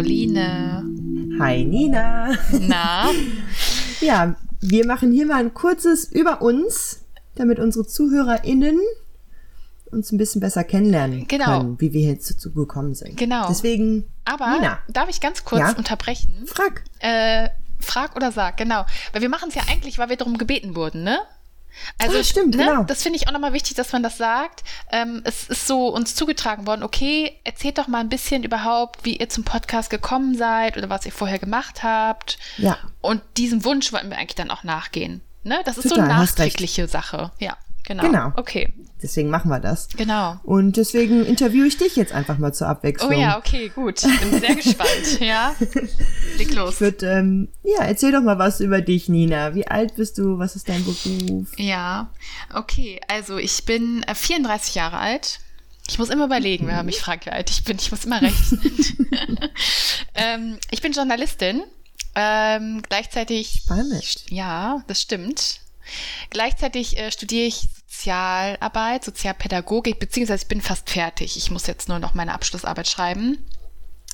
Pauline. Hi Nina. Na? ja, wir machen hier mal ein kurzes über uns, damit unsere ZuhörerInnen uns ein bisschen besser kennenlernen genau. können, wie wir jetzt dazu gekommen sind. Genau. Deswegen, Aber Nina. darf ich ganz kurz Ja? unterbrechen? frag. Äh, frag oder sag, genau. Weil wir machen es ja eigentlich, weil wir darum gebeten wurden, ne? Also, Ah, stimmt, ne, genau. das finde ich auch nochmal wichtig, dass man das sagt. Ähm, es ist so uns zugetragen worden, okay, erzählt doch mal ein bisschen überhaupt, wie ihr zum Podcast gekommen seid oder was ihr vorher gemacht habt. Ja. Und diesem Wunsch wollten wir eigentlich dann auch nachgehen. Ne? Das ist so Total, eine hast recht. nachträgliche Sache. Ja, genau. Genau. Okay, Deswegen machen wir das. genau. Und deswegen interviewe ich dich jetzt einfach mal zur Abwechslung. Oh ja, okay, gut. Ich bin sehr gespannt. Ja, leg los. Ich würd, ähm, ja, erzähl doch mal was über dich, Nina. Wie alt bist du? Was ist dein Beruf? Ja, okay. Also ich bin äh, 34 Jahre alt. Ich muss immer überlegen, wenn man mich fragt, wie alt ich bin. Ich muss immer rechnen. ähm, ich bin Journalistin. Ähm, gleichzeitig. Spannend. Ja, das stimmt. Gleichzeitig äh, studiere ich Sozialarbeit, Sozialpädagogik, beziehungsweise ich bin fast fertig. Ich muss jetzt nur noch meine Abschlussarbeit schreiben.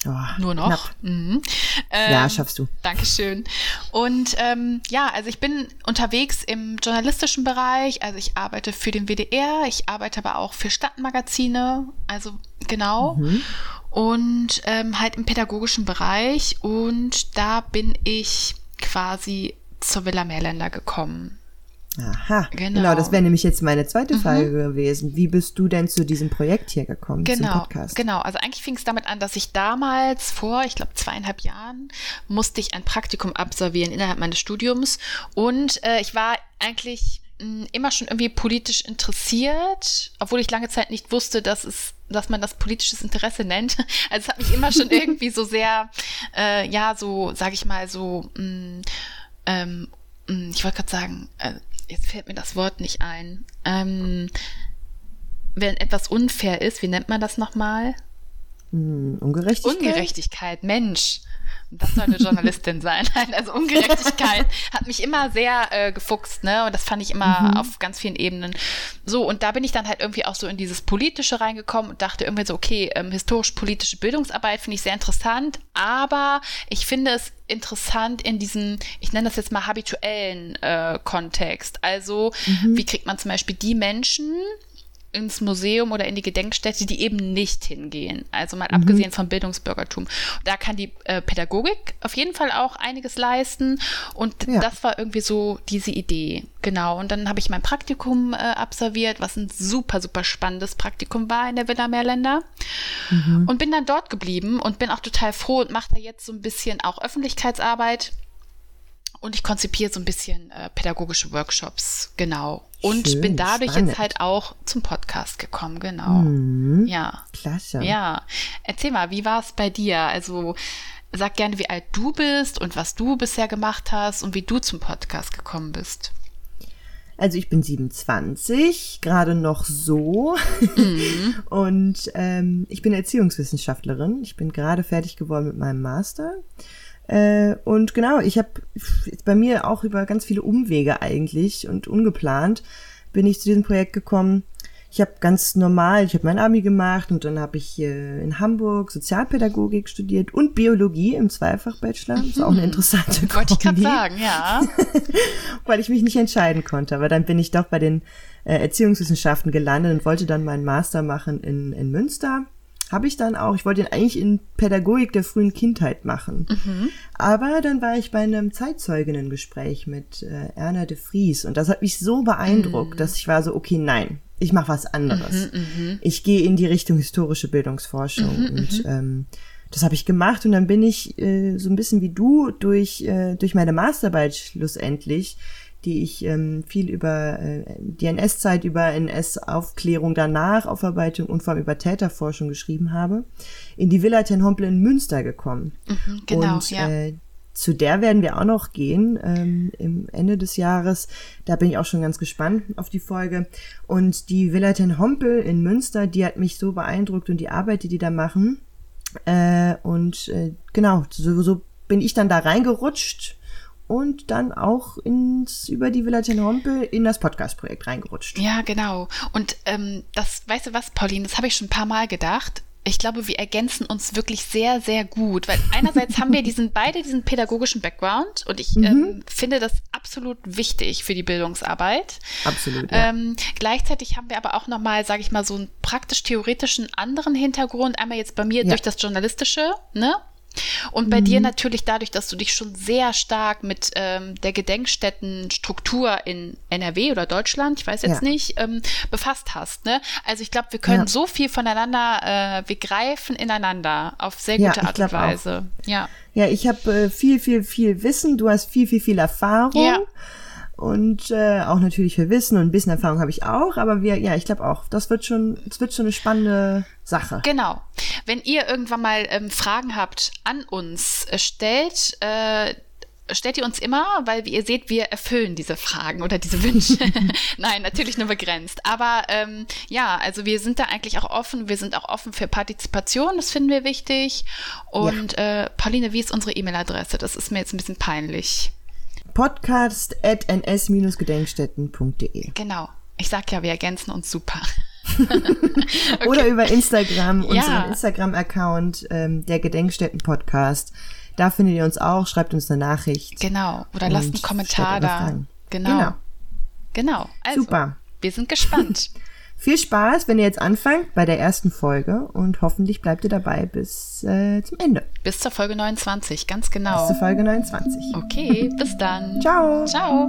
Oh, Nur noch. Mhm. Ja, Ähm, schaffst du. Dankeschön. Und ähm, ja, also ich bin unterwegs im journalistischen Bereich. Also ich arbeite für den WDR, ich arbeite aber auch für Stadtmagazine, also genau. Mhm. Und ähm, halt im pädagogischen Bereich. Und da bin ich quasi zur Villa Meerländer gekommen. Aha, Genau. Mhm. genau. das wäre nämlich jetzt meine zweite Frage gewesen. Wie bist du denn zu diesem Projekt hier gekommen, zum Genau, Podcast? genau. Also eigentlich fing es damit an, dass ich damals vor, ich glaube zweieinhalb Jahren, musste ich ein Praktikum absolvieren innerhalb meines Studiums und äh, ich war eigentlich mh, immer schon irgendwie politisch interessiert, obwohl ich lange Zeit nicht wusste, dass es dass man das politisches Interesse nennt. Also es hat mich immer schon irgendwie so sehr, äh, ja, so, sage ich mal, so, mh, ähm, mh, ich wollte gerade sagen, äh, jetzt fällt mir das Wort nicht ein. Ähm, wenn etwas unfair ist, wie nennt man das nochmal? Hm, Ungerechtigkeit? Ungerechtigkeit, Mensch. Das soll eine Journalistin sein. Also Ungerechtigkeit hat mich immer sehr äh, gefuchst, ne? Und das fand ich immer auf ganz vielen Ebenen. So, und da bin ich dann halt irgendwie auch so in dieses Politische reingekommen und dachte irgendwie so, okay, ähm, historisch-politische Bildungsarbeit finde ich sehr interessant, aber ich finde es interessant in diesem, ich nenne das jetzt mal habituellen äh, Kontext. Also, wie kriegt man zum Beispiel die Menschen, ins Museum oder in die Gedenkstätte, die eben nicht hingehen. Also mal abgesehen vom Bildungsbürgertum. Da kann die äh, Pädagogik auf jeden Fall auch einiges leisten. Und Ja. das war irgendwie so diese Idee. Genau. Und dann habe ich mein Praktikum äh, absolviert, was ein super, super spannendes Praktikum war in der Villa Meerländer. Und bin dann dort geblieben und bin auch total froh und mache da jetzt so ein bisschen auch Öffentlichkeitsarbeit. Und ich konzipiere so ein bisschen äh, pädagogische Workshops, genau. Und Schön, bin dadurch spannend. jetzt halt auch zum Podcast gekommen, genau. Mhm. Ja. Klasse. Ja. Erzähl mal, wie war es bei dir? Also sag gerne, wie alt du bist und was du bisher gemacht hast und wie du zum Podcast gekommen bist. Also ich bin 27, gerade noch so. Mhm. Und ähm, ich bin Erziehungswissenschaftlerin. Ich bin gerade fertig geworden mit meinem Master. Äh, und genau, ich habe bei mir auch über ganz viele Umwege eigentlich und ungeplant bin ich zu diesem Projekt gekommen. Ich habe ganz normal, ich habe mein Abi gemacht und dann habe ich äh, in Hamburg Sozialpädagogik studiert und Biologie im Zweifach-Bachelor. Das ist auch eine interessante Mhm. Wollte ich gerade Kombi sagen, ja. weil ich mich nicht entscheiden konnte. Aber dann bin ich doch bei den äh, Erziehungswissenschaften gelandet und wollte dann meinen Master machen in, in Münster. Habe ich dann auch. Ich wollte ihn eigentlich in Pädagogik der frühen Kindheit machen. Aber dann war ich bei einem Zeitzeuginnengespräch mit äh, Erna de Vries und das hat mich so beeindruckt, dass ich war so, okay, nein, ich mache was anderes. Ich gehe in die Richtung historische Bildungsforschung und ähm, das habe ich gemacht und dann bin ich äh, so ein bisschen wie du durch, äh, durch meine Masterarbeit schlussendlich, die ich ähm, viel über äh, die NS-Zeit, über NS-Aufklärung danach, Aufarbeitung und vor allem über Täterforschung geschrieben habe, in die Villa Ten Hompel in Münster gekommen. genau, und ja. äh, zu der werden wir auch noch gehen ähm, im Ende des Jahres. Da bin ich auch schon ganz gespannt auf die Folge. Und die Villa Ten Hompel in Münster, die hat mich so beeindruckt und die Arbeit, die die da machen. Äh, und äh, genau, so, so bin ich dann da reingerutscht und dann auch ins über die Villa Ten Hompel in das Podcast-Projekt reingerutscht. Ja, genau. Und ähm, das, weißt du was, Pauline, das habe ich schon ein paar Mal gedacht. ich glaube, wir ergänzen uns wirklich sehr, sehr gut, weil einerseits haben wir diesen beide diesen pädagogischen Background und ich mhm. ähm, finde das absolut wichtig für die Bildungsarbeit. Absolut. Ja. Ähm, gleichzeitig haben wir aber auch nochmal, sage ich mal, so einen praktisch-theoretischen anderen Hintergrund. Einmal jetzt bei mir ja. durch das Journalistische, ne? Und bei mhm. dir natürlich dadurch, dass du dich schon sehr stark mit ähm, der Gedenkstättenstruktur in NRW oder Deutschland, ich weiß jetzt ja. nicht, ähm, befasst hast. Ne? Also ich glaube, wir können ja. so viel voneinander, äh, wir greifen ineinander auf sehr gute ja, Art und Weise. Auch. Ja. Ja, ich habe äh, viel, viel, viel Wissen, du hast viel, viel, viel Erfahrung. Ja und äh, auch natürlich für Wissen und ein bisschen Erfahrung habe ich auch, aber wir, ja, ich glaube auch, das wird schon, es wird schon eine spannende Sache. Genau. Wenn ihr irgendwann mal ähm, Fragen habt an uns, äh, stellt äh, stellt ihr uns immer, weil wie ihr seht, wir erfüllen diese Fragen oder diese Wünsche. Nein, natürlich nur begrenzt. Aber ähm, ja, also wir sind da eigentlich auch offen. Wir sind auch offen für Partizipation, das finden wir wichtig. Und ja. äh, Pauline, wie ist unsere E-Mail-Adresse? Das ist mir jetzt ein bisschen peinlich podcast at ns-gedenkstätten.de. Genau. Ich sag ja, wir ergänzen uns super. okay. Oder über Instagram, unseren ja. Instagram-Account, ähm, der Gedenkstätten-Podcast. Da findet ihr uns auch, schreibt uns eine Nachricht. Genau. Oder lasst einen Kommentar da. Genau. Genau. genau. Also, Super. Wir sind gespannt. Viel Spaß, wenn ihr jetzt anfangt bei der ersten Folge und hoffentlich bleibt ihr dabei bis äh, zum Ende. Bis zur Folge 29, ganz genau. Bis zur Folge 29. Okay, bis dann. Ciao. Ciao.